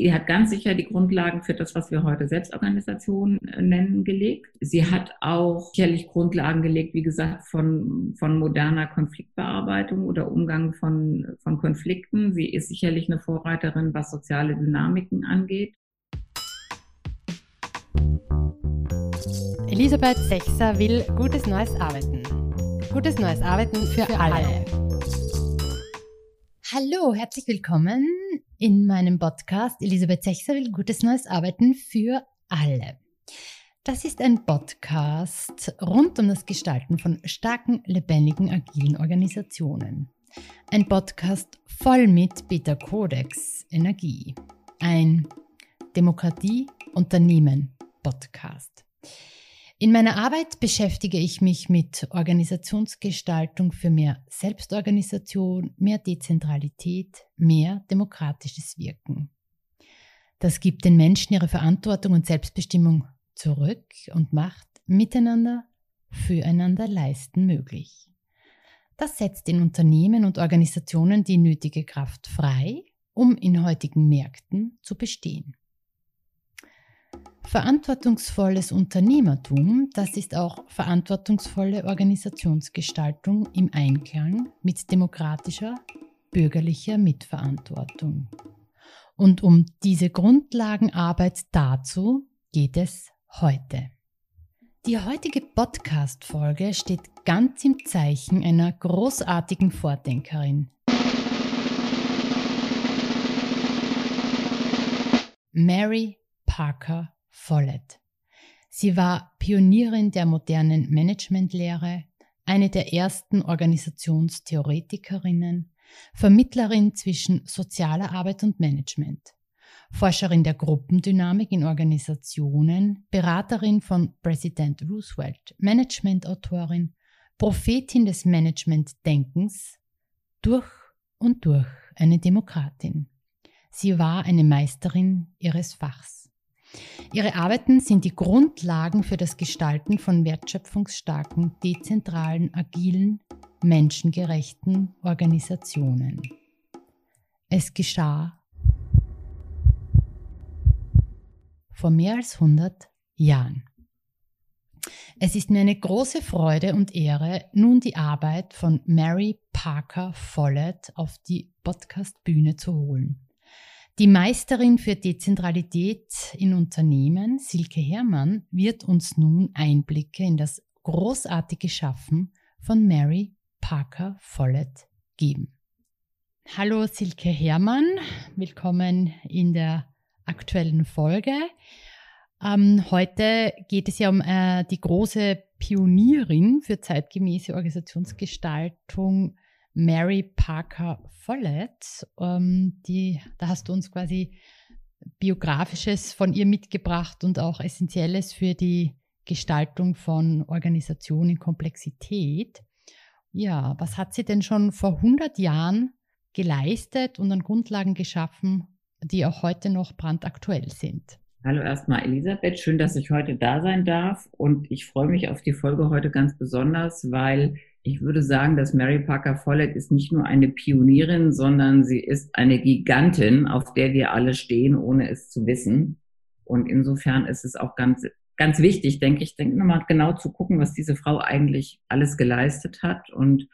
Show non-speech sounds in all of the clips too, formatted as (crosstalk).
Sie hat ganz sicher die Grundlagen für das, was wir heute Selbstorganisation äh, nennen, gelegt. Sie hat auch sicherlich Grundlagen gelegt, wie gesagt, von, von moderner Konfliktbearbeitung oder Umgang von, von Konflikten. Sie ist sicherlich eine Vorreiterin, was soziale Dynamiken angeht. Elisabeth Sechser will gutes neues Arbeiten. Gutes neues Arbeiten für, für alle. alle. Hallo, herzlich willkommen in meinem Podcast Elisabeth Sechser will gutes neues Arbeiten für alle. Das ist ein Podcast rund um das Gestalten von starken, lebendigen, agilen Organisationen. Ein Podcast voll mit Beta Codex Energie. Ein Demokratie-Unternehmen-Podcast. In meiner Arbeit beschäftige ich mich mit Organisationsgestaltung für mehr Selbstorganisation, mehr Dezentralität, mehr demokratisches Wirken. Das gibt den Menschen ihre Verantwortung und Selbstbestimmung zurück und macht miteinander, füreinander leisten möglich. Das setzt in Unternehmen und Organisationen die nötige Kraft frei, um in heutigen Märkten zu bestehen. Verantwortungsvolles Unternehmertum, das ist auch verantwortungsvolle Organisationsgestaltung im Einklang mit demokratischer, bürgerlicher Mitverantwortung. Und um diese Grundlagenarbeit dazu geht es heute. Die heutige Podcast-Folge steht ganz im Zeichen einer großartigen Vordenkerin. Mary Parker Follett. Sie war Pionierin der modernen Managementlehre, eine der ersten Organisationstheoretikerinnen, Vermittlerin zwischen sozialer Arbeit und Management, Forscherin der Gruppendynamik in Organisationen, Beraterin von Präsident Roosevelt, Managementautorin, Prophetin des Managementdenkens, durch und durch eine Demokratin. Sie war eine Meisterin ihres Fachs. Ihre Arbeiten sind die Grundlagen für das Gestalten von wertschöpfungsstarken, dezentralen, agilen, menschengerechten Organisationen. Es geschah vor mehr als 100 Jahren. Es ist mir eine große Freude und Ehre, nun die Arbeit von Mary Parker Follett auf die Podcast-Bühne zu holen. Die Meisterin für Dezentralität in Unternehmen, Silke Herrmann, wird uns nun Einblicke in das großartige Schaffen von Mary Parker Follett geben. Hallo Silke Herrmann, willkommen in der aktuellen Folge. Ähm, heute geht es ja um äh, die große Pionierin für zeitgemäße Organisationsgestaltung Mary Parker Follett. Ähm, die, da hast du uns quasi Biografisches von ihr mitgebracht und auch Essentielles für die Gestaltung von Organisation in Komplexität. Ja, was hat sie denn schon vor 100 Jahren geleistet und an Grundlagen geschaffen, die auch heute noch brandaktuell sind? Hallo erstmal Elisabeth, schön, dass ich heute da sein darf und ich freue mich auf die Folge heute ganz besonders, weil ich würde sagen, dass Mary Parker Follett ist nicht nur eine Pionierin, sondern sie ist eine Gigantin, auf der wir alle stehen, ohne es zu wissen. Und insofern ist es auch ganz, ganz wichtig, denke ich, denke nochmal genau zu gucken, was diese Frau eigentlich alles geleistet hat. Und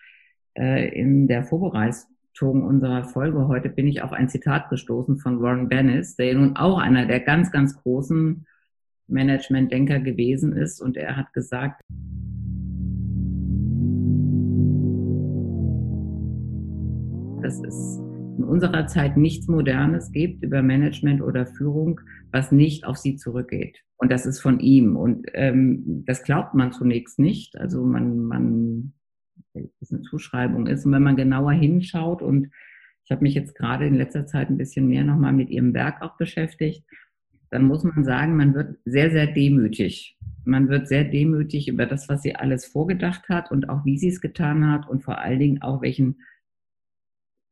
äh, in der Vorbereitung unserer Folge heute bin ich auf ein Zitat gestoßen von Warren Bennis, der nun auch einer der ganz, ganz großen Management-Denker gewesen ist. Und er hat gesagt, dass es in unserer Zeit nichts Modernes gibt über Management oder Führung, was nicht auf sie zurückgeht. Und das ist von ihm. Und ähm, das glaubt man zunächst nicht. Also man, man, das eine Zuschreibung ist. Und wenn man genauer hinschaut und ich habe mich jetzt gerade in letzter Zeit ein bisschen mehr nochmal mit ihrem Werk auch beschäftigt, dann muss man sagen, man wird sehr, sehr demütig. Man wird sehr demütig über das, was sie alles vorgedacht hat und auch wie sie es getan hat und vor allen Dingen auch welchen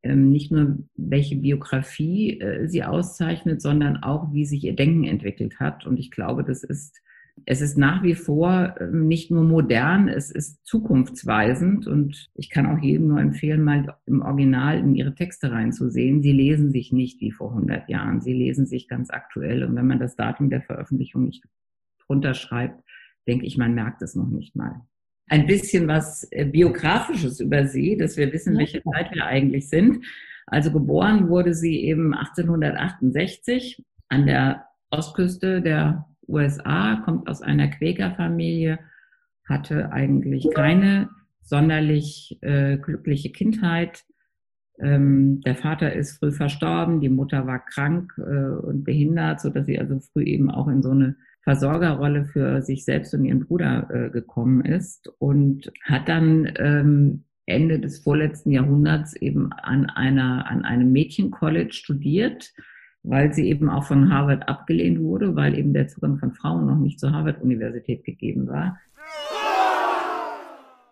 nicht nur welche Biografie äh, sie auszeichnet, sondern auch wie sich ihr Denken entwickelt hat. Und ich glaube, das ist es ist nach wie vor ähm, nicht nur modern, es ist zukunftsweisend und ich kann auch jedem nur empfehlen, mal im Original in ihre Texte reinzusehen. Sie lesen sich nicht wie vor 100 Jahren, sie lesen sich ganz aktuell und wenn man das Datum der Veröffentlichung nicht drunter schreibt, denke ich, man merkt es noch nicht mal. Ein bisschen was äh, Biografisches über sie, dass wir wissen, welche Zeit wir eigentlich sind. Also geboren wurde sie eben 1868 an der Ostküste der USA, kommt aus einer Quäkerfamilie, hatte eigentlich keine sonderlich äh, glückliche Kindheit. Ähm, der Vater ist früh verstorben, die Mutter war krank äh, und behindert, so dass sie also früh eben auch in so eine Versorgerrolle für sich selbst und ihren Bruder äh, gekommen ist und hat dann ähm, Ende des vorletzten Jahrhunderts eben an einer an einem Mädchencollege studiert weil sie eben auch von Harvard abgelehnt wurde, weil eben der Zugang von Frauen noch nicht zur Harvard-Universität gegeben war.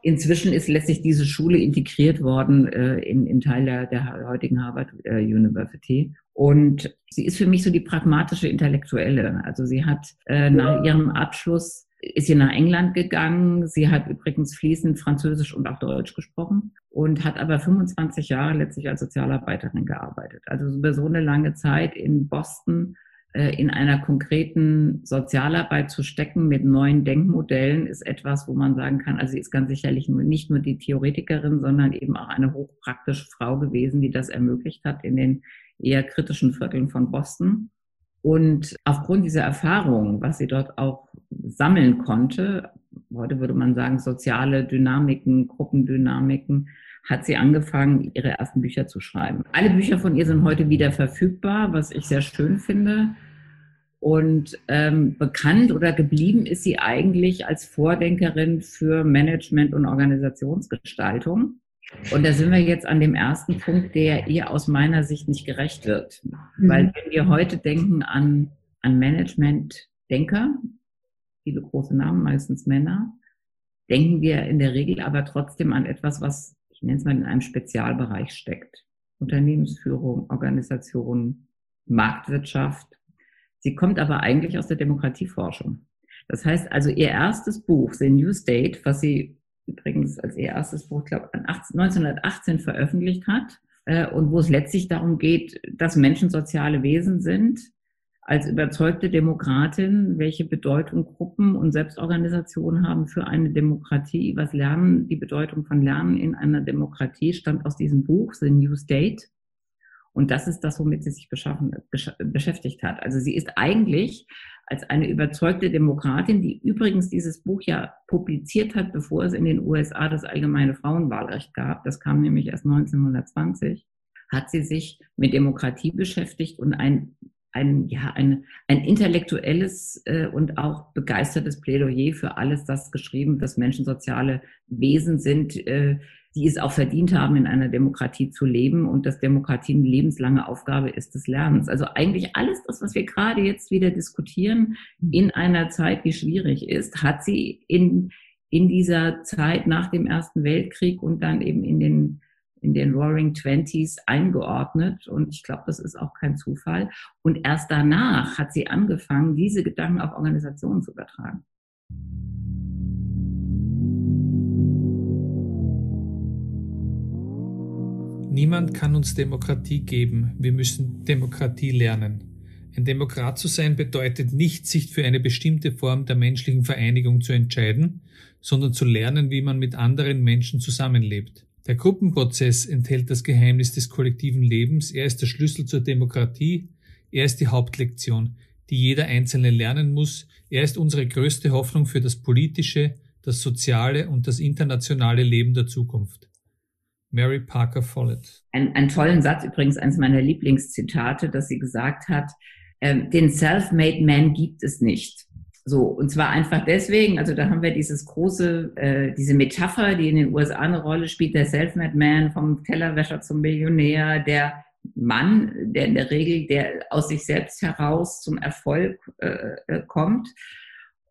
Inzwischen ist letztlich diese Schule integriert worden äh, in, in Teil der, der heutigen Harvard äh, University. Und sie ist für mich so die pragmatische Intellektuelle. Also sie hat äh, nach ihrem Abschluss ist sie nach England gegangen. Sie hat übrigens fließend Französisch und auch Deutsch gesprochen und hat aber 25 Jahre letztlich als Sozialarbeiterin gearbeitet. Also über so eine lange Zeit in Boston in einer konkreten Sozialarbeit zu stecken mit neuen Denkmodellen ist etwas, wo man sagen kann, also sie ist ganz sicherlich nicht nur die Theoretikerin, sondern eben auch eine hochpraktische Frau gewesen, die das ermöglicht hat in den eher kritischen Vierteln von Boston. Und aufgrund dieser Erfahrung, was sie dort auch sammeln konnte, heute würde man sagen soziale Dynamiken, Gruppendynamiken, hat sie angefangen, ihre ersten Bücher zu schreiben. Alle Bücher von ihr sind heute wieder verfügbar, was ich sehr schön finde. Und ähm, bekannt oder geblieben ist sie eigentlich als Vordenkerin für Management und Organisationsgestaltung. Und da sind wir jetzt an dem ersten Punkt, der ihr aus meiner Sicht nicht gerecht wird. Mhm. Weil wenn wir heute denken an, an Management-Denker, viele große Namen, meistens Männer, denken wir in der Regel aber trotzdem an etwas, was, ich nenne es mal, in einem Spezialbereich steckt. Unternehmensführung, Organisation, Marktwirtschaft. Sie kommt aber eigentlich aus der Demokratieforschung. Das heißt also, ihr erstes Buch, The New State, was sie übrigens als ihr erstes Buch, glaube ich, 1918 veröffentlicht hat äh, und wo es letztlich darum geht, dass Menschen soziale Wesen sind, als überzeugte Demokratin, welche Bedeutung Gruppen und Selbstorganisationen haben für eine Demokratie, was Lernen, die Bedeutung von Lernen in einer Demokratie stammt aus diesem Buch, The New State. Und das ist das, womit sie sich beschäftigt hat. Also sie ist eigentlich als eine überzeugte Demokratin, die übrigens dieses Buch ja publiziert hat, bevor es in den USA das allgemeine Frauenwahlrecht gab. Das kam nämlich erst 1920 hat sie sich mit Demokratie beschäftigt und ein, ein, ja, ein, ein intellektuelles äh, und auch begeistertes Plädoyer für alles das geschrieben, dass Menschen soziale Wesen sind, äh, die es auch verdient haben, in einer Demokratie zu leben und dass Demokratie eine lebenslange Aufgabe ist des Lernens. Also eigentlich alles das, was wir gerade jetzt wieder diskutieren, in einer Zeit, die schwierig ist, hat sie in, in dieser Zeit nach dem Ersten Weltkrieg und dann eben in den in den Roaring Twenties eingeordnet und ich glaube, das ist auch kein Zufall. Und erst danach hat sie angefangen, diese Gedanken auf Organisationen zu übertragen. Niemand kann uns Demokratie geben, wir müssen Demokratie lernen. Ein Demokrat zu sein bedeutet nicht, sich für eine bestimmte Form der menschlichen Vereinigung zu entscheiden, sondern zu lernen, wie man mit anderen Menschen zusammenlebt. Der Gruppenprozess enthält das Geheimnis des kollektiven Lebens, er ist der Schlüssel zur Demokratie, er ist die Hauptlektion, die jeder Einzelne lernen muss, er ist unsere größte Hoffnung für das politische, das soziale und das internationale Leben der Zukunft. Mary Parker Follett. Ein, einen tollen Satz, übrigens eines meiner Lieblingszitate, dass sie gesagt hat, äh, den Self-Made Man gibt es nicht. So, und zwar einfach deswegen, also da haben wir dieses große, äh, diese Metapher, die in den USA eine Rolle spielt, der Self-Made Man vom Tellerwäscher zum Millionär, der Mann, der in der Regel, der aus sich selbst heraus zum Erfolg äh, äh kommt.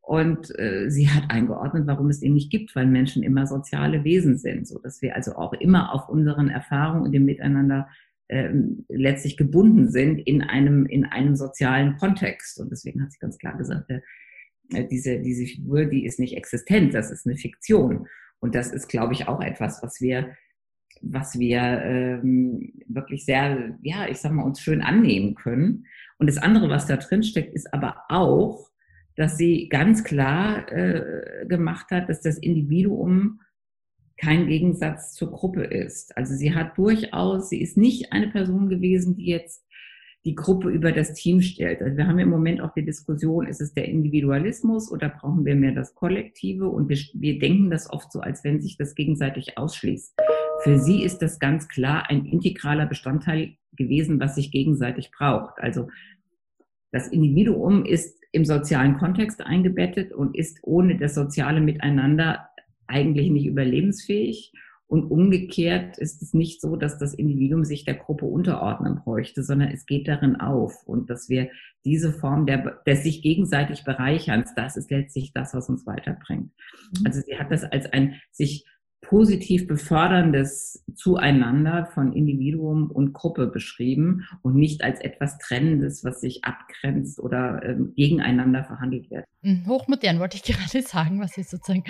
Und äh, sie hat eingeordnet, warum es ihn nicht gibt, weil Menschen immer soziale Wesen sind, so dass wir also auch immer auf unseren Erfahrungen und dem Miteinander ähm, letztlich gebunden sind in einem in einem sozialen Kontext. Und deswegen hat sie ganz klar gesagt, äh, diese, diese Figur, die ist nicht existent, das ist eine Fiktion. Und das ist, glaube ich, auch etwas, was wir, was wir ähm, wirklich sehr, ja, ich sag mal, uns schön annehmen können. Und das andere, was da drin steckt, ist aber auch, dass sie ganz klar äh, gemacht hat, dass das Individuum kein Gegensatz zur Gruppe ist. Also sie hat durchaus, sie ist nicht eine Person gewesen, die jetzt die Gruppe über das Team stellt. Also wir haben im Moment auch die Diskussion, ist es der Individualismus oder brauchen wir mehr das Kollektive? Und wir, wir denken das oft so, als wenn sich das gegenseitig ausschließt. Für sie ist das ganz klar ein integraler Bestandteil gewesen, was sich gegenseitig braucht. Also das Individuum ist im sozialen Kontext eingebettet und ist ohne das soziale Miteinander eigentlich nicht überlebensfähig. Und umgekehrt ist es nicht so, dass das Individuum sich der Gruppe unterordnen bräuchte, sondern es geht darin auf. Und dass wir diese Form der, des sich gegenseitig Bereicherns, das ist letztlich das, was uns weiterbringt. Mhm. Also sie hat das als ein sich positiv beförderndes Zueinander von Individuum und Gruppe beschrieben und nicht als etwas Trennendes, was sich abgrenzt oder ähm, gegeneinander verhandelt wird. Hm, hochmodern wollte ich (laughs) gerade sagen, was ist sozusagen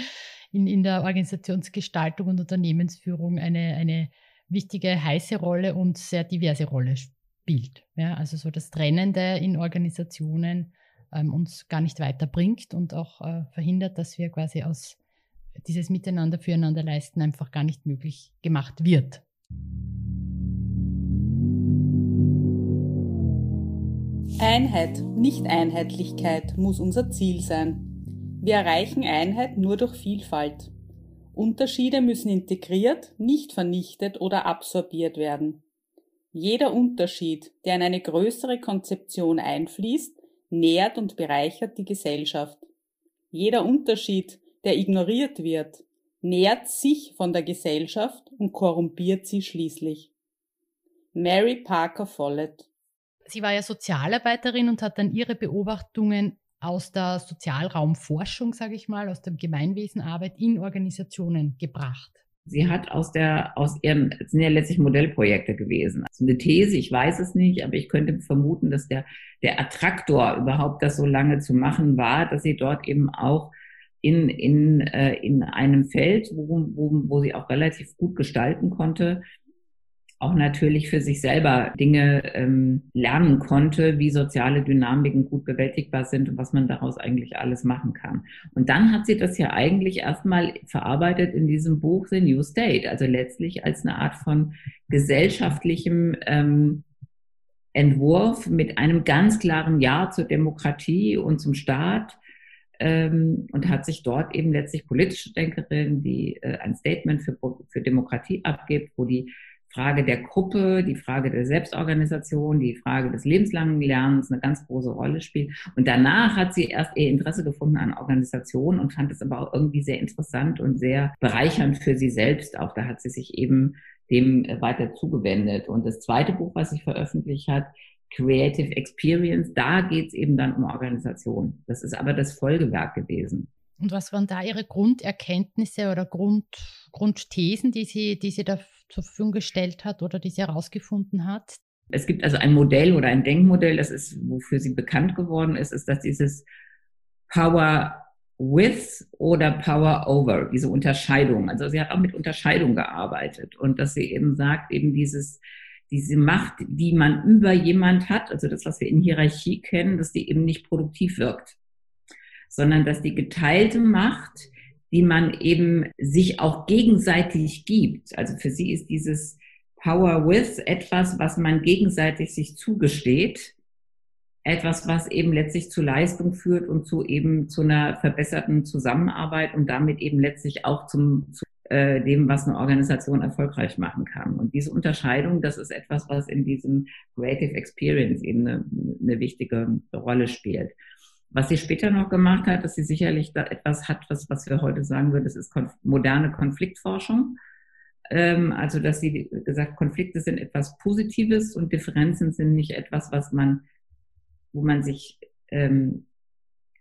in, in der Organisationsgestaltung und Unternehmensführung eine, eine wichtige, heiße Rolle und sehr diverse Rolle spielt. Ja, also so das Trennende in Organisationen ähm, uns gar nicht weiterbringt und auch äh, verhindert, dass wir quasi aus dieses Miteinander füreinander leisten einfach gar nicht möglich gemacht wird. Einheit, nicht Einheitlichkeit muss unser Ziel sein. Wir erreichen Einheit nur durch Vielfalt. Unterschiede müssen integriert, nicht vernichtet oder absorbiert werden. Jeder Unterschied, der in eine größere Konzeption einfließt, nährt und bereichert die Gesellschaft. Jeder Unterschied, der ignoriert wird, nährt sich von der Gesellschaft und korrumpiert sie schließlich. Mary Parker Follett Sie war ja Sozialarbeiterin und hat dann ihre Beobachtungen aus der Sozialraumforschung, sage ich mal, aus der Gemeinwesenarbeit in Organisationen gebracht. Sie hat aus der, aus ihren, es sind ja letztlich Modellprojekte gewesen. Also eine These, ich weiß es nicht, aber ich könnte vermuten, dass der, der Attraktor überhaupt das so lange zu machen war, dass sie dort eben auch in, in, äh, in einem Feld, wo, wo, wo sie auch relativ gut gestalten konnte, auch natürlich für sich selber Dinge ähm, lernen konnte, wie soziale Dynamiken gut bewältigbar sind und was man daraus eigentlich alles machen kann. Und dann hat sie das ja eigentlich erstmal verarbeitet in diesem Buch The New State, also letztlich als eine Art von gesellschaftlichem ähm, Entwurf mit einem ganz klaren Ja zur Demokratie und zum Staat ähm, und hat sich dort eben letztlich politische Denkerin, die äh, ein Statement für, für Demokratie abgibt, wo die Frage der Gruppe, die Frage der Selbstorganisation, die Frage des lebenslangen Lernens eine ganz große Rolle spielt. Und danach hat sie erst ihr Interesse gefunden an Organisationen und fand es aber auch irgendwie sehr interessant und sehr bereichernd für sie selbst. Auch da hat sie sich eben dem weiter zugewendet. Und das zweite Buch, was sie veröffentlicht hat, Creative Experience, da geht es eben dann um Organisation. Das ist aber das Folgewerk gewesen. Und was waren da Ihre Grunderkenntnisse oder Grund, Grundthesen, die sie, die sie da zur Verfügung gestellt hat oder die sie herausgefunden hat? Es gibt also ein Modell oder ein Denkmodell, das ist, wofür sie bekannt geworden ist, ist, dass dieses Power with oder Power over, diese Unterscheidung. Also sie hat auch mit Unterscheidung gearbeitet und dass sie eben sagt, eben dieses, diese Macht, die man über jemand hat, also das, was wir in Hierarchie kennen, dass die eben nicht produktiv wirkt, sondern dass die geteilte Macht, die man eben sich auch gegenseitig gibt. Also für sie ist dieses Power with etwas, was man gegenseitig sich zugesteht, etwas, was eben letztlich zu Leistung führt und zu eben zu einer verbesserten Zusammenarbeit und damit eben letztlich auch zum, zu äh, dem, was eine Organisation erfolgreich machen kann. Und diese Unterscheidung, das ist etwas, was in diesem Creative Experience eben eine, eine wichtige Rolle spielt. Was sie später noch gemacht hat, dass sie sicherlich da etwas hat, was, was wir heute sagen würden, das ist konf moderne Konfliktforschung. Ähm, also, dass sie gesagt, Konflikte sind etwas Positives und Differenzen sind nicht etwas, was man, wo man sich ähm,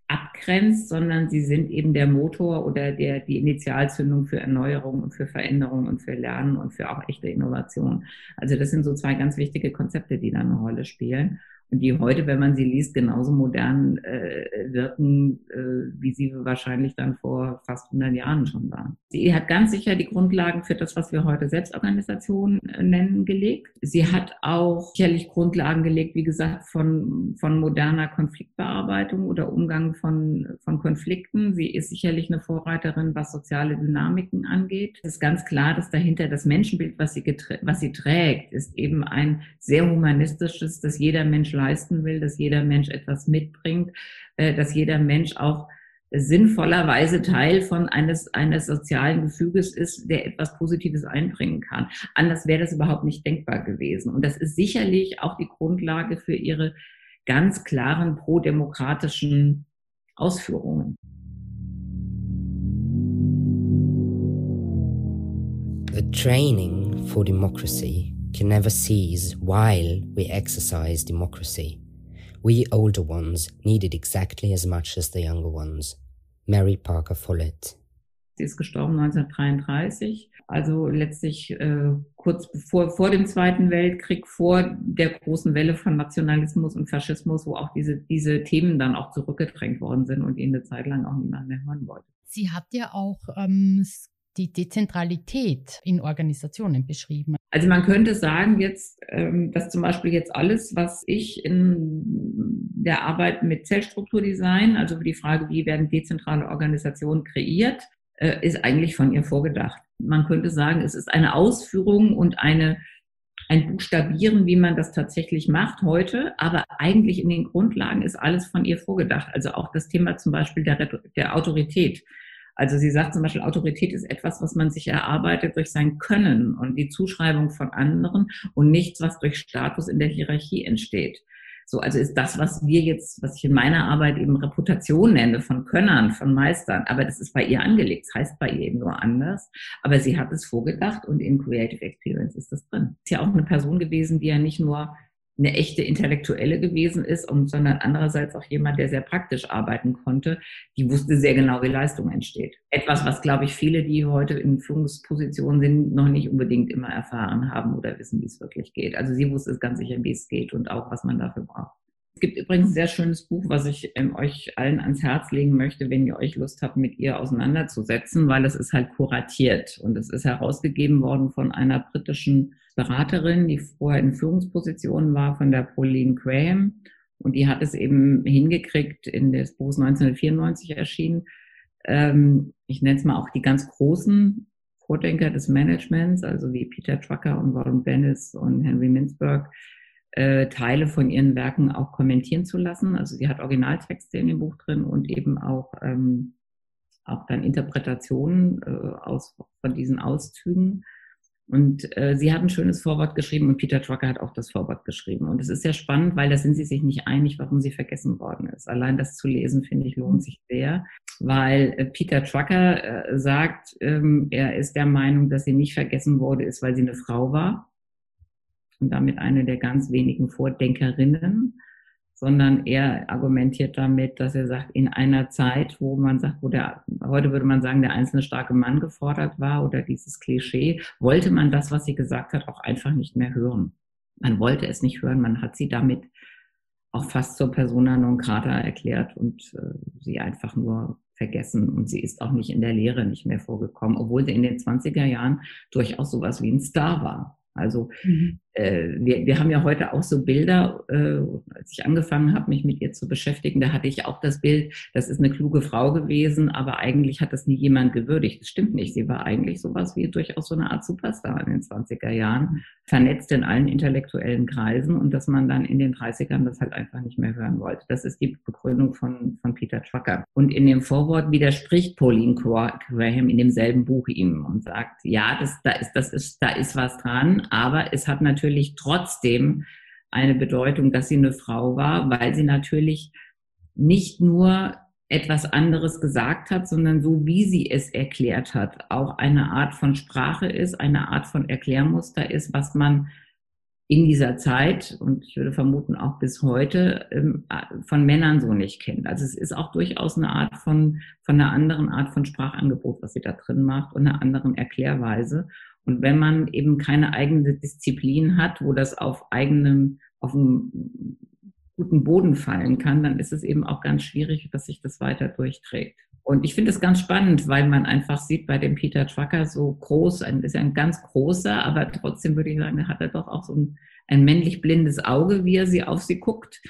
abgrenzt, sondern sie sind eben der Motor oder der, die Initialzündung für Erneuerung und für Veränderung und für Lernen und für auch echte Innovation. Also das sind so zwei ganz wichtige Konzepte, die da eine Rolle spielen. Und die heute, wenn man sie liest, genauso modern äh, wirken, äh, wie sie wahrscheinlich dann vor fast 100 Jahren schon waren. Sie hat ganz sicher die Grundlagen für das, was wir heute Selbstorganisation äh, nennen, gelegt. Sie hat auch sicherlich Grundlagen gelegt, wie gesagt, von, von moderner Konfliktbearbeitung oder Umgang von, von Konflikten. Sie ist sicherlich eine Vorreiterin, was soziale Dynamiken angeht. Es ist ganz klar, dass dahinter das Menschenbild, was sie, was sie trägt, ist eben ein sehr humanistisches, dass jeder Mensch leisten will, dass jeder Mensch etwas mitbringt, äh, dass jeder Mensch auch sinnvollerweise Teil von eines, eines sozialen Gefüges ist, der etwas Positives einbringen kann. Anders wäre das überhaupt nicht denkbar gewesen. Und das ist sicherlich auch die Grundlage für ihre ganz klaren prodemokratischen Ausführungen. The training for democracy can never cease while we exercise democracy. We older ones need it exactly as much as the younger ones. Mary Parker Follett. Sie ist gestorben 1933, also letztlich äh, kurz bevor, vor dem Zweiten Weltkrieg, vor der großen Welle von Nationalismus und Faschismus, wo auch diese, diese Themen dann auch zurückgedrängt worden sind und ihn eine Zeit lang auch niemand mehr hören wollte. Sie hat ja auch ähm, die Dezentralität in Organisationen beschrieben. Also man könnte sagen jetzt, ähm, dass zum Beispiel jetzt alles, was ich in der Arbeit mit Zellstrukturdesign, also die Frage, wie werden dezentrale Organisationen kreiert, äh, ist eigentlich von ihr vorgedacht. Man könnte sagen, es ist eine Ausführung und eine ein Buchstabieren, wie man das tatsächlich macht heute, aber eigentlich in den Grundlagen ist alles von ihr vorgedacht. Also auch das Thema zum Beispiel der, der Autorität. Also sie sagt zum Beispiel, Autorität ist etwas, was man sich erarbeitet durch sein Können und die Zuschreibung von anderen und nichts, was durch Status in der Hierarchie entsteht. So, also ist das, was wir jetzt, was ich in meiner Arbeit eben Reputation nenne, von Könnern, von Meistern, aber das ist bei ihr angelegt, das heißt bei ihr eben nur anders. Aber sie hat es vorgedacht und in Creative Experience ist das drin. Ist ja auch eine Person gewesen, die ja nicht nur eine echte Intellektuelle gewesen ist, und, sondern andererseits auch jemand, der sehr praktisch arbeiten konnte, die wusste sehr genau, wie Leistung entsteht. Etwas, was, glaube ich, viele, die heute in Führungspositionen sind, noch nicht unbedingt immer erfahren haben oder wissen, wie es wirklich geht. Also sie wusste es ganz sicher, wie es geht und auch, was man dafür braucht. Es gibt übrigens ein sehr schönes Buch, was ich ähm, euch allen ans Herz legen möchte, wenn ihr euch Lust habt, mit ihr auseinanderzusetzen, weil es ist halt kuratiert und es ist herausgegeben worden von einer britischen Beraterin, die vorher in Führungspositionen war, von der Pauline Graham. Und die hat es eben hingekriegt, in das Buch 1994 erschienen. Ähm, ich nenne es mal auch die ganz großen Vordenker des Managements, also wie Peter Drucker und Warren Bennis und Henry Mintzberg, äh, Teile von ihren Werken auch kommentieren zu lassen. Also sie hat Originaltexte in dem Buch drin und eben auch, ähm, auch dann Interpretationen äh, aus, von diesen Auszügen. Und äh, sie hat ein schönes Vorwort geschrieben und Peter Drucker hat auch das Vorwort geschrieben. Und es ist sehr spannend, weil da sind sie sich nicht einig, warum sie vergessen worden ist. Allein das zu lesen, finde ich, lohnt sich sehr, weil äh, Peter Drucker äh, sagt, ähm, er ist der Meinung, dass sie nicht vergessen wurde, ist, weil sie eine Frau war und damit eine der ganz wenigen Vordenkerinnen, sondern er argumentiert damit, dass er sagt, in einer Zeit, wo man sagt, wo der, heute würde man sagen, der einzelne starke Mann gefordert war oder dieses Klischee, wollte man das, was sie gesagt hat, auch einfach nicht mehr hören. Man wollte es nicht hören, man hat sie damit auch fast zur Persona non grata erklärt und äh, sie einfach nur vergessen. Und sie ist auch nicht in der Lehre nicht mehr vorgekommen, obwohl sie in den 20er Jahren durchaus sowas wie ein Star war. Also mhm. Äh, wir, wir haben ja heute auch so Bilder, äh, als ich angefangen habe, mich mit ihr zu beschäftigen, da hatte ich auch das Bild, das ist eine kluge Frau gewesen, aber eigentlich hat das nie jemand gewürdigt. Das stimmt nicht. Sie war eigentlich sowas wie durchaus so eine Art Superstar in den 20er Jahren, vernetzt in allen intellektuellen Kreisen und dass man dann in den 30ern das halt einfach nicht mehr hören wollte. Das ist die Begründung von, von Peter Trucker. Und in dem Vorwort widerspricht Pauline Graham in demselben Buch ihm und sagt, ja, das, da ist, das ist, da ist was dran, aber es hat natürlich trotzdem eine Bedeutung, dass sie eine Frau war, weil sie natürlich nicht nur etwas anderes gesagt hat, sondern so wie sie es erklärt hat, auch eine Art von Sprache ist, eine Art von Erklärmuster ist, was man in dieser Zeit und ich würde vermuten auch bis heute ähm, von Männern so nicht kennt. Also es ist auch durchaus eine Art von, von einer anderen Art von Sprachangebot, was sie da drin macht und einer anderen Erklärweise. Und wenn man eben keine eigene Disziplin hat, wo das auf eigenem, auf einem guten Boden fallen kann, dann ist es eben auch ganz schwierig, dass sich das weiter durchträgt. Und ich finde es ganz spannend, weil man einfach sieht bei dem Peter Trucker so groß, ein, ist ein ganz großer, aber trotzdem würde ich sagen, da hat er doch auch so ein, ein männlich blindes Auge, wie er sie auf sie guckt.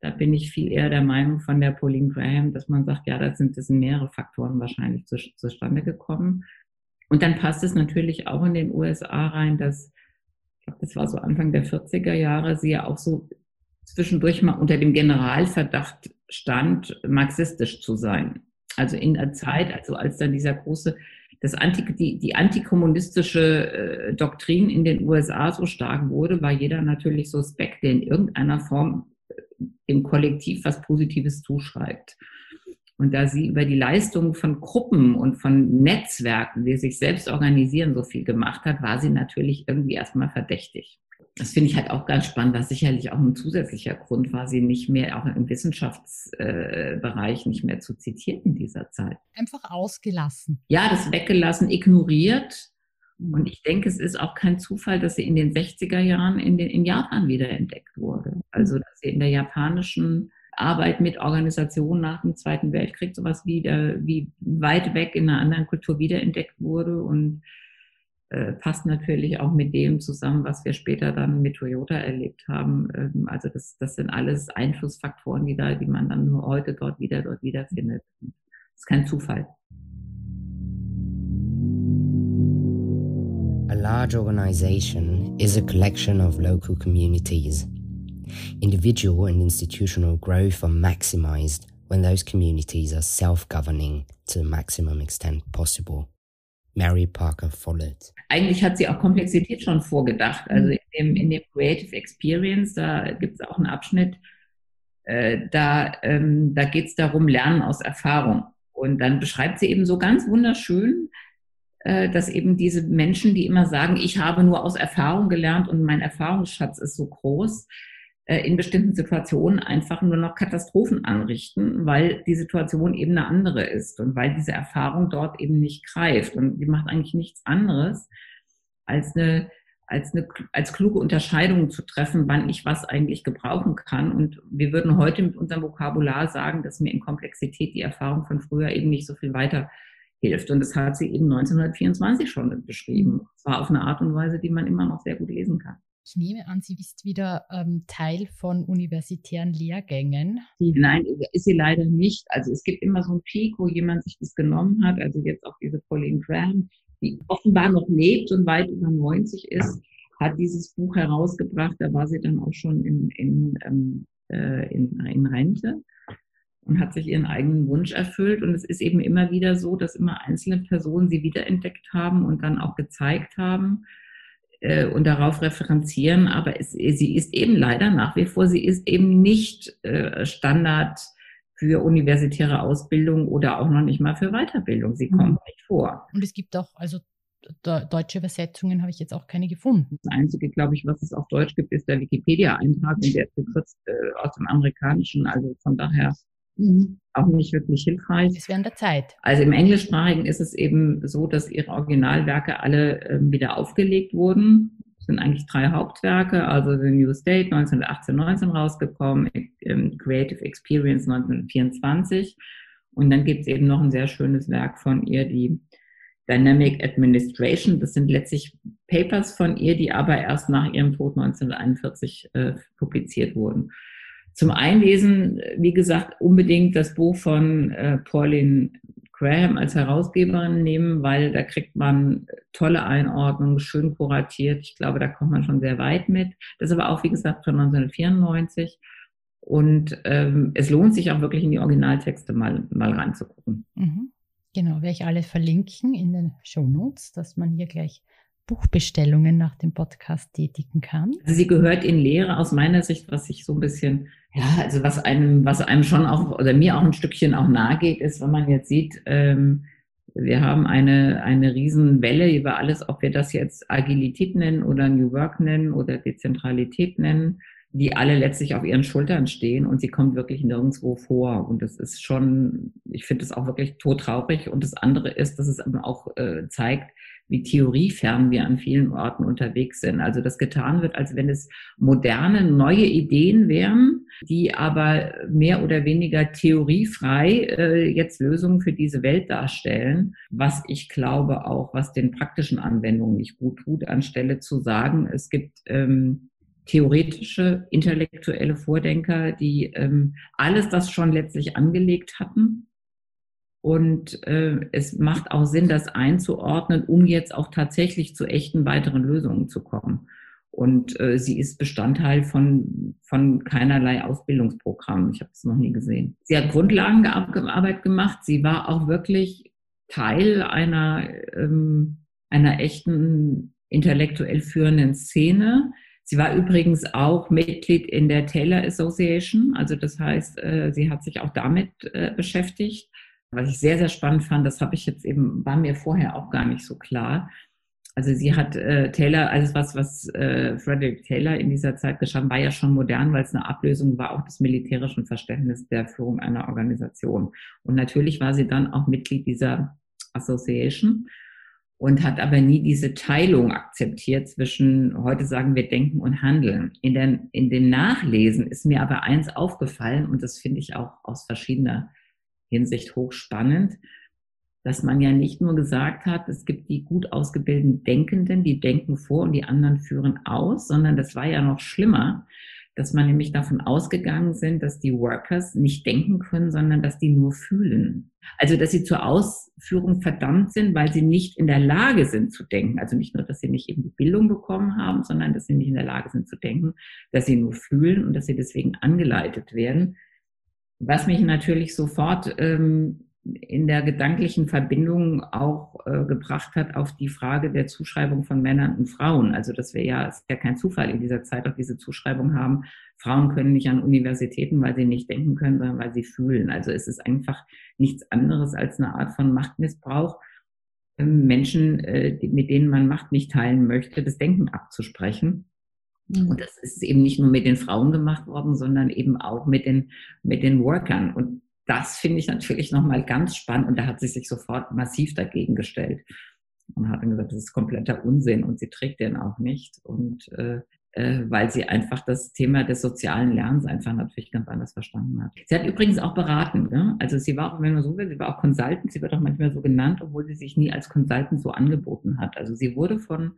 Da bin ich viel eher der Meinung von der Pauline Graham, dass man sagt, ja, da sind, das sind mehrere Faktoren wahrscheinlich zu, zustande gekommen. Und dann passt es natürlich auch in den USA rein, dass, ich glaube, das war so Anfang der 40er Jahre, sie ja auch so zwischendurch mal unter dem Generalverdacht stand, marxistisch zu sein. Also in der Zeit, also als dann dieser große, das Anti, die, die antikommunistische äh, Doktrin in den USA so stark wurde, war jeder natürlich suspekt, der in irgendeiner Form dem Kollektiv was Positives zuschreibt. Und da sie über die Leistung von Gruppen und von Netzwerken, die sich selbst organisieren, so viel gemacht hat, war sie natürlich irgendwie erstmal verdächtig. Das finde ich halt auch ganz spannend, was sicherlich auch ein zusätzlicher Grund war, sie nicht mehr auch im Wissenschaftsbereich nicht mehr zu zitieren in dieser Zeit. Einfach ausgelassen. Ja, das weggelassen, ignoriert und ich denke, es ist auch kein Zufall, dass sie in den 60er Jahren in, den, in Japan wiederentdeckt wurde. Also, dass sie in der japanischen Arbeit mit Organisationen nach dem Zweiten Weltkrieg sowas wieder, wie weit weg in einer anderen Kultur wiederentdeckt wurde und äh, passt natürlich auch mit dem zusammen, was wir später dann mit Toyota erlebt haben. Ähm, also das, das sind alles Einflussfaktoren, die da, die man dann nur heute dort wieder, dort wiederfindet. Das ist kein Zufall. A large organization is a collection of local communities. Individual and institutional growth are maximized when those communities are self governing to the maximum extent possible. Mary Parker Follett. Eigentlich hat sie auch Komplexität schon vorgedacht. Also in dem, in dem Creative Experience, da gibt es auch einen Abschnitt, äh, da, ähm, da geht es darum, Lernen aus Erfahrung. Und dann beschreibt sie eben so ganz wunderschön, äh, dass eben diese Menschen, die immer sagen, ich habe nur aus Erfahrung gelernt und mein Erfahrungsschatz ist so groß, in bestimmten Situationen einfach nur noch Katastrophen anrichten, weil die Situation eben eine andere ist und weil diese Erfahrung dort eben nicht greift. Und die macht eigentlich nichts anderes, als eine, als eine als kluge Unterscheidung zu treffen, wann ich was eigentlich gebrauchen kann. Und wir würden heute mit unserem Vokabular sagen, dass mir in Komplexität die Erfahrung von früher eben nicht so viel weiter hilft. Und das hat sie eben 1924 schon beschrieben. Und zwar auf eine Art und Weise, die man immer noch sehr gut lesen kann. Ich nehme an, sie ist wieder ähm, Teil von universitären Lehrgängen. Nein, ist sie leider nicht. Also es gibt immer so einen Peak, wo jemand sich das genommen hat. Also jetzt auch diese Pauline Graham, die offenbar noch lebt und weit über 90 ist, hat dieses Buch herausgebracht. Da war sie dann auch schon in, in, ähm, äh, in, in Rente und hat sich ihren eigenen Wunsch erfüllt. Und es ist eben immer wieder so, dass immer einzelne Personen sie wiederentdeckt haben und dann auch gezeigt haben äh, und darauf referenzieren. Aber es, sie ist eben leider nach wie vor, sie ist eben nicht äh, Standard für universitäre Ausbildung oder auch noch nicht mal für Weiterbildung. Sie kommt mhm. nicht vor. Und es gibt auch, also deutsche Übersetzungen habe ich jetzt auch keine gefunden. Das Einzige, glaube ich, was es auf Deutsch gibt, ist der Wikipedia-Eintrag (laughs) und der ist gekürzt äh, aus dem Amerikanischen. Also von daher Mhm. Auch nicht wirklich hilfreich. Das während der Zeit. Also im Englischsprachigen ist es eben so, dass ihre Originalwerke alle äh, wieder aufgelegt wurden. Es sind eigentlich drei Hauptwerke, also The New State 1918, 19 rausgekommen, ähm, Creative Experience 1924. Und dann gibt es eben noch ein sehr schönes Werk von ihr, die Dynamic Administration. Das sind letztlich Papers von ihr, die aber erst nach ihrem Tod 1941 äh, publiziert wurden zum Einlesen, wie gesagt, unbedingt das Buch von äh, Pauline Graham als Herausgeberin nehmen, weil da kriegt man tolle Einordnungen, schön kuratiert. Ich glaube, da kommt man schon sehr weit mit. Das ist aber auch, wie gesagt, von 1994. Und ähm, es lohnt sich auch wirklich in die Originaltexte mal, mal reinzugucken. Mhm. Genau, werde ich alle verlinken in den Show Notes, dass man hier gleich Buchbestellungen nach dem Podcast tätigen kann. Also sie gehört in Lehre aus meiner Sicht, was ich so ein bisschen ja, also was einem, was einem schon auch, oder mir auch ein Stückchen auch nahe geht, ist, wenn man jetzt sieht, ähm, wir haben eine, eine Riesenwelle über alles, ob wir das jetzt Agilität nennen oder New Work nennen oder Dezentralität nennen, die alle letztlich auf ihren Schultern stehen und sie kommt wirklich nirgendwo vor. Und das ist schon, ich finde es auch wirklich todtraurig. Und das andere ist, dass es eben auch äh, zeigt, wie theoriefern wir an vielen Orten unterwegs sind. Also das getan wird, als wenn es moderne, neue Ideen wären, die aber mehr oder weniger theoriefrei äh, jetzt Lösungen für diese Welt darstellen, was ich glaube auch, was den praktischen Anwendungen nicht gut tut, anstelle zu sagen, es gibt ähm, theoretische, intellektuelle Vordenker, die ähm, alles das schon letztlich angelegt hatten. Und äh, es macht auch Sinn, das einzuordnen, um jetzt auch tatsächlich zu echten weiteren Lösungen zu kommen. Und äh, sie ist Bestandteil von, von keinerlei Ausbildungsprogramm. Ich habe es noch nie gesehen. Sie hat Grundlagenarbeit gemacht. Sie war auch wirklich Teil einer, ähm, einer echten intellektuell führenden Szene. Sie war übrigens auch Mitglied in der Taylor Association. Also das heißt, äh, sie hat sich auch damit äh, beschäftigt. Was ich sehr, sehr spannend fand, das habe ich jetzt eben, war mir vorher auch gar nicht so klar. Also sie hat äh, Taylor, alles was, was äh, Frederick Taylor in dieser Zeit geschaffen, war ja schon modern, weil es eine Ablösung war auch des militärischen Verständnisses der Führung einer Organisation. Und natürlich war sie dann auch Mitglied dieser Association und hat aber nie diese Teilung akzeptiert zwischen, heute sagen wir denken und handeln. In, den, in den Nachlesen ist mir aber eins aufgefallen und das finde ich auch aus verschiedener Hinsicht hochspannend, dass man ja nicht nur gesagt hat, es gibt die gut ausgebildeten Denkenden, die denken vor und die anderen führen aus, sondern das war ja noch schlimmer, dass man nämlich davon ausgegangen sind, dass die Workers nicht denken können, sondern dass die nur fühlen. Also, dass sie zur Ausführung verdammt sind, weil sie nicht in der Lage sind zu denken. Also nicht nur, dass sie nicht eben die Bildung bekommen haben, sondern dass sie nicht in der Lage sind zu denken, dass sie nur fühlen und dass sie deswegen angeleitet werden. Was mich natürlich sofort ähm, in der gedanklichen Verbindung auch äh, gebracht hat auf die Frage der Zuschreibung von Männern und Frauen. Also dass wir ja, es ist ja kein Zufall in dieser Zeit auch diese Zuschreibung haben, Frauen können nicht an Universitäten, weil sie nicht denken können, sondern weil sie fühlen. Also es ist einfach nichts anderes als eine Art von Machtmissbrauch, ähm, Menschen, äh, mit denen man Macht nicht teilen möchte, das Denken abzusprechen. Mhm. Und das ist eben nicht nur mit den Frauen gemacht worden, sondern eben auch mit den, mit den Workern. Und das finde ich natürlich nochmal ganz spannend und da hat sie sich sofort massiv dagegen gestellt und hat dann gesagt, das ist kompletter Unsinn und sie trägt den auch nicht und äh, äh, weil sie einfach das Thema des sozialen Lernens einfach natürlich ganz anders verstanden hat. Sie hat übrigens auch beraten, ne? also sie war auch, wenn man so will, sie war auch Consultant, sie wird auch manchmal so genannt, obwohl sie sich nie als Consultant so angeboten hat. Also sie wurde von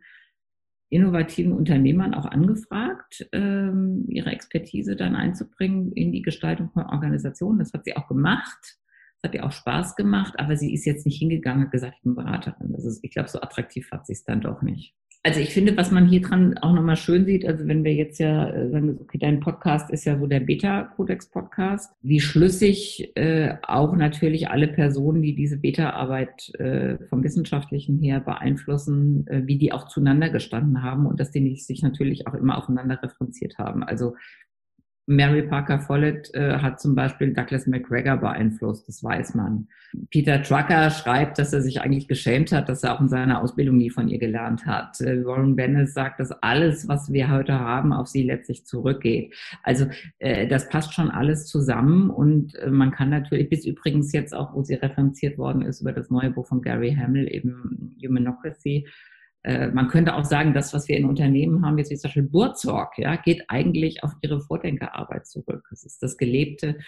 innovativen Unternehmern auch angefragt, ähm, ihre Expertise dann einzubringen in die Gestaltung von Organisationen. Das hat sie auch gemacht. Das hat ihr auch Spaß gemacht, aber sie ist jetzt nicht hingegangen und gesagt, ich bin Beraterin. Also ich glaube, so attraktiv hat sie es dann doch nicht also ich finde, was man hier dran auch nochmal schön sieht, also wenn wir jetzt ja äh, sagen, okay, dein Podcast ist ja so der Beta-Codex-Podcast, wie schlüssig äh, auch natürlich alle Personen, die diese Beta-Arbeit äh, vom Wissenschaftlichen her beeinflussen, äh, wie die auch zueinander gestanden haben und dass die sich natürlich auch immer aufeinander referenziert haben. Also Mary Parker Follett äh, hat zum Beispiel Douglas McGregor beeinflusst, das weiß man. Peter Trucker schreibt, dass er sich eigentlich geschämt hat, dass er auch in seiner Ausbildung nie von ihr gelernt hat. Äh, Warren Bennett sagt, dass alles, was wir heute haben, auf sie letztlich zurückgeht. Also äh, das passt schon alles zusammen und äh, man kann natürlich, bis übrigens jetzt auch, wo sie referenziert worden ist über das neue Buch von Gary Hamel, eben Humanocracy, äh, man könnte auch sagen, das, was wir in Unternehmen haben, jetzt wie zum Beispiel Burzorg, ja, geht eigentlich auf ihre Vordenkerarbeit zurück. Es ist das gelebte,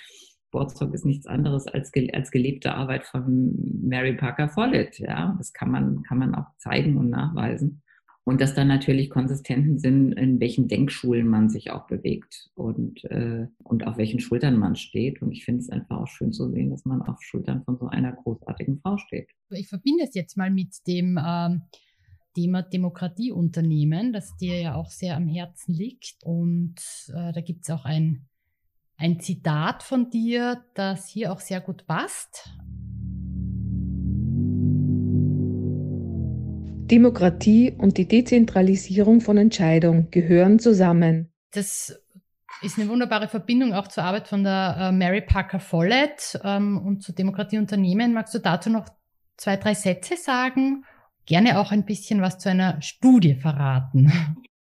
Burzorg ist nichts anderes als, als gelebte Arbeit von Mary Parker Follett, ja. Das kann man, kann man auch zeigen und nachweisen. Und dass dann natürlich konsistenten Sinn, in welchen Denkschulen man sich auch bewegt und, äh, und auf welchen Schultern man steht. Und ich finde es einfach auch schön zu sehen, dass man auf Schultern von so einer großartigen Frau steht. Ich verbinde es jetzt mal mit dem ähm, Thema Demokratieunternehmen, das dir ja auch sehr am Herzen liegt. Und äh, da gibt es auch ein, ein Zitat von dir, das hier auch sehr gut passt. Demokratie und die Dezentralisierung von Entscheidungen gehören zusammen. Das ist eine wunderbare Verbindung auch zur Arbeit von der äh, Mary Parker Follett ähm, und zu Demokratieunternehmen. Magst du dazu noch zwei, drei Sätze sagen? Gerne auch ein bisschen was zu einer Studie verraten.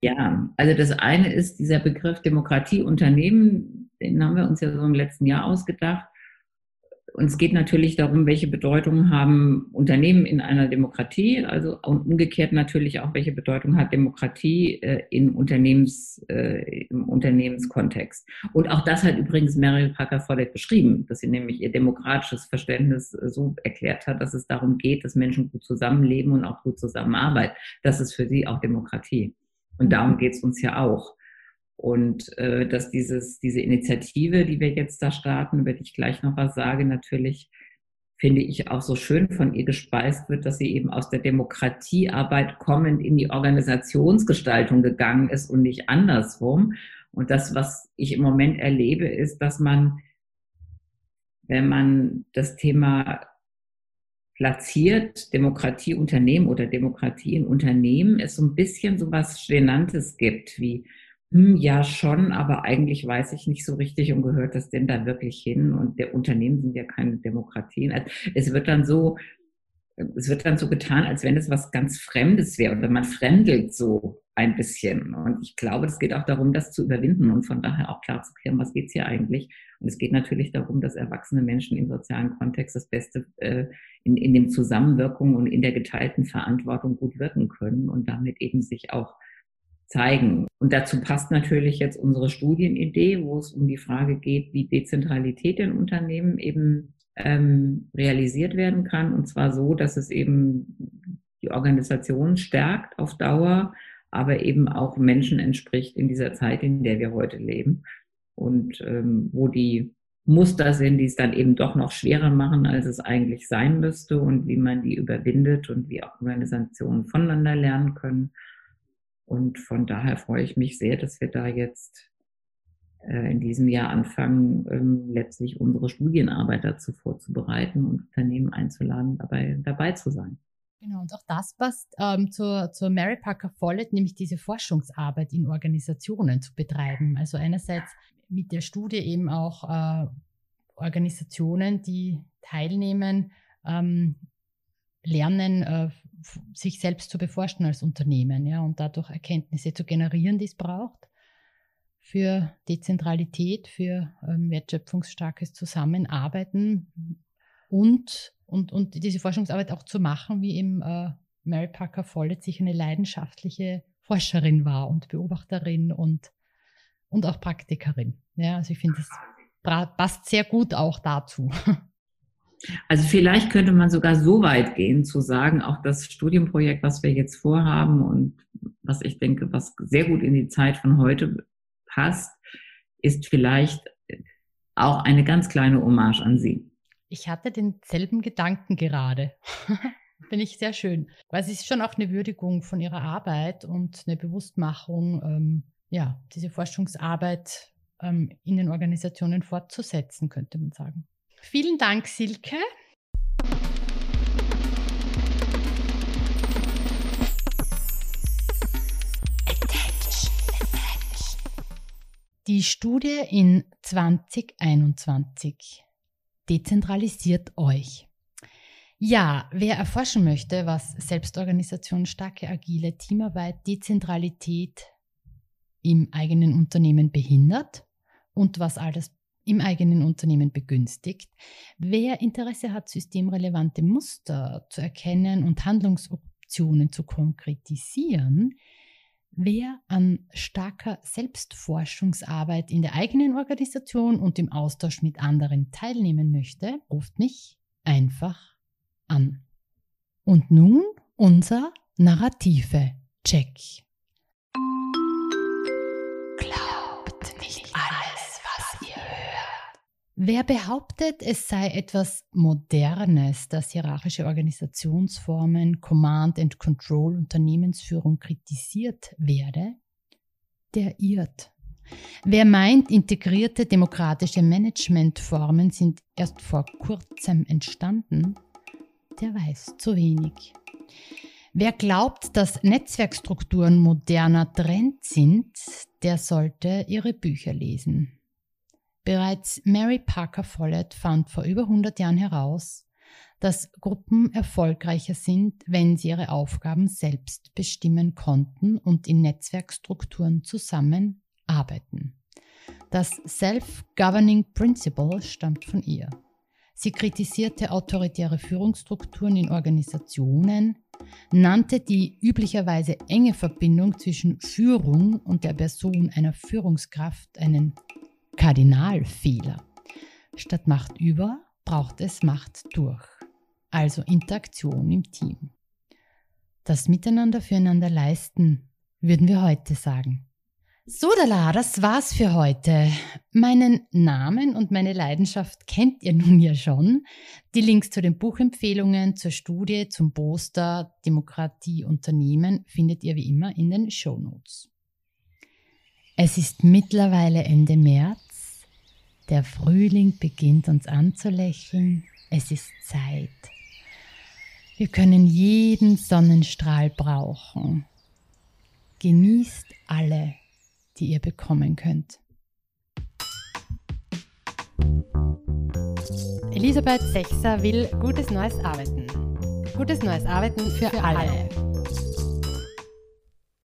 Ja, also das eine ist dieser Begriff Demokratieunternehmen, den haben wir uns ja so im letzten Jahr ausgedacht. Und es geht natürlich darum, welche Bedeutung haben Unternehmen in einer Demokratie, also und umgekehrt natürlich auch, welche Bedeutung hat Demokratie äh, in Unternehmens, äh, im Unternehmenskontext. Und auch das hat übrigens Mary Parker Follett beschrieben, dass sie nämlich ihr demokratisches Verständnis äh, so erklärt hat, dass es darum geht, dass Menschen gut zusammenleben und auch gut zusammenarbeiten. Das ist für sie auch Demokratie. Und darum geht es uns ja auch. Und äh, dass dieses, diese Initiative, die wir jetzt da starten, über die ich gleich noch was sage, natürlich finde ich auch so schön von ihr gespeist wird, dass sie eben aus der Demokratiearbeit kommend in die Organisationsgestaltung gegangen ist und nicht andersrum. Und das, was ich im Moment erlebe, ist, dass man, wenn man das Thema platziert, Demokratie Unternehmen oder Demokratie in Unternehmen, es so ein bisschen so was Genanntes gibt, wie hm, ja, schon, aber eigentlich weiß ich nicht so richtig und gehört das denn da wirklich hin? Und der Unternehmen sind ja keine Demokratien. Also es wird dann so, es wird dann so getan, als wenn es was ganz Fremdes wäre oder man fremdelt so ein bisschen. Und ich glaube, es geht auch darum, das zu überwinden und von daher auch klar zu klären, was geht's hier eigentlich. Und es geht natürlich darum, dass erwachsene Menschen im sozialen Kontext das Beste äh, in, in dem Zusammenwirkung und in der geteilten Verantwortung gut wirken können und damit eben sich auch zeigen. Und dazu passt natürlich jetzt unsere Studienidee, wo es um die Frage geht, wie Dezentralität in Unternehmen eben ähm, realisiert werden kann. Und zwar so, dass es eben die Organisation stärkt auf Dauer, aber eben auch Menschen entspricht in dieser Zeit, in der wir heute leben. Und ähm, wo die Muster sind, die es dann eben doch noch schwerer machen, als es eigentlich sein müsste und wie man die überwindet und wie auch Organisationen voneinander lernen können. Und von daher freue ich mich sehr, dass wir da jetzt äh, in diesem Jahr anfangen, ähm, letztlich unsere Studienarbeit dazu vorzubereiten und Unternehmen einzuladen, dabei, dabei zu sein. Genau, und auch das passt ähm, zur, zur Mary Parker Follett, nämlich diese Forschungsarbeit in Organisationen zu betreiben. Also einerseits mit der Studie eben auch äh, Organisationen, die teilnehmen, ähm, lernen, äh, sich selbst zu beforschen als Unternehmen, ja, und dadurch Erkenntnisse zu generieren, die es braucht für Dezentralität, für ähm, wertschöpfungsstarkes Zusammenarbeiten und, und, und diese Forschungsarbeit auch zu machen, wie eben äh, Mary Parker Follett sich eine leidenschaftliche Forscherin war und Beobachterin und, und auch Praktikerin. Ja, also ich finde, das passt sehr gut auch dazu. (laughs) Also vielleicht könnte man sogar so weit gehen zu sagen, auch das Studienprojekt, was wir jetzt vorhaben und was ich denke, was sehr gut in die Zeit von heute passt, ist vielleicht auch eine ganz kleine Hommage an Sie. Ich hatte denselben Gedanken gerade. (laughs) Finde ich sehr schön. Weil es ist schon auch eine Würdigung von Ihrer Arbeit und eine Bewusstmachung, ähm, ja, diese Forschungsarbeit ähm, in den Organisationen fortzusetzen, könnte man sagen. Vielen Dank, Silke. Die Studie in 2021 dezentralisiert euch. Ja, wer erforschen möchte, was Selbstorganisation, starke agile Teamarbeit, Dezentralität im eigenen Unternehmen behindert und was all das im eigenen Unternehmen begünstigt. Wer Interesse hat, systemrelevante Muster zu erkennen und Handlungsoptionen zu konkretisieren, wer an starker Selbstforschungsarbeit in der eigenen Organisation und im Austausch mit anderen teilnehmen möchte, ruft mich einfach an. Und nun unser Narrative-Check. Wer behauptet, es sei etwas Modernes, dass hierarchische Organisationsformen, Command and Control, Unternehmensführung kritisiert werde, der irrt. Wer meint, integrierte demokratische Managementformen sind erst vor kurzem entstanden, der weiß zu wenig. Wer glaubt, dass Netzwerkstrukturen moderner Trend sind, der sollte ihre Bücher lesen. Bereits Mary Parker Follett fand vor über 100 Jahren heraus, dass Gruppen erfolgreicher sind, wenn sie ihre Aufgaben selbst bestimmen konnten und in Netzwerkstrukturen zusammenarbeiten. Das Self-Governing Principle stammt von ihr. Sie kritisierte autoritäre Führungsstrukturen in Organisationen, nannte die üblicherweise enge Verbindung zwischen Führung und der Person einer Führungskraft einen Kardinalfehler. Statt Macht über braucht es Macht durch, also Interaktion im Team. Das Miteinander füreinander leisten, würden wir heute sagen. So, Dala, das war's für heute. Meinen Namen und meine Leidenschaft kennt ihr nun ja schon. Die Links zu den Buchempfehlungen, zur Studie, zum Poster Demokratie Unternehmen findet ihr wie immer in den Show Notes. Es ist mittlerweile Ende März. Der Frühling beginnt uns anzulächeln. Es ist Zeit. Wir können jeden Sonnenstrahl brauchen. Genießt alle die ihr bekommen könnt. Elisabeth Sechser will gutes neues Arbeiten. Gutes neues Arbeiten für, für alle. alle.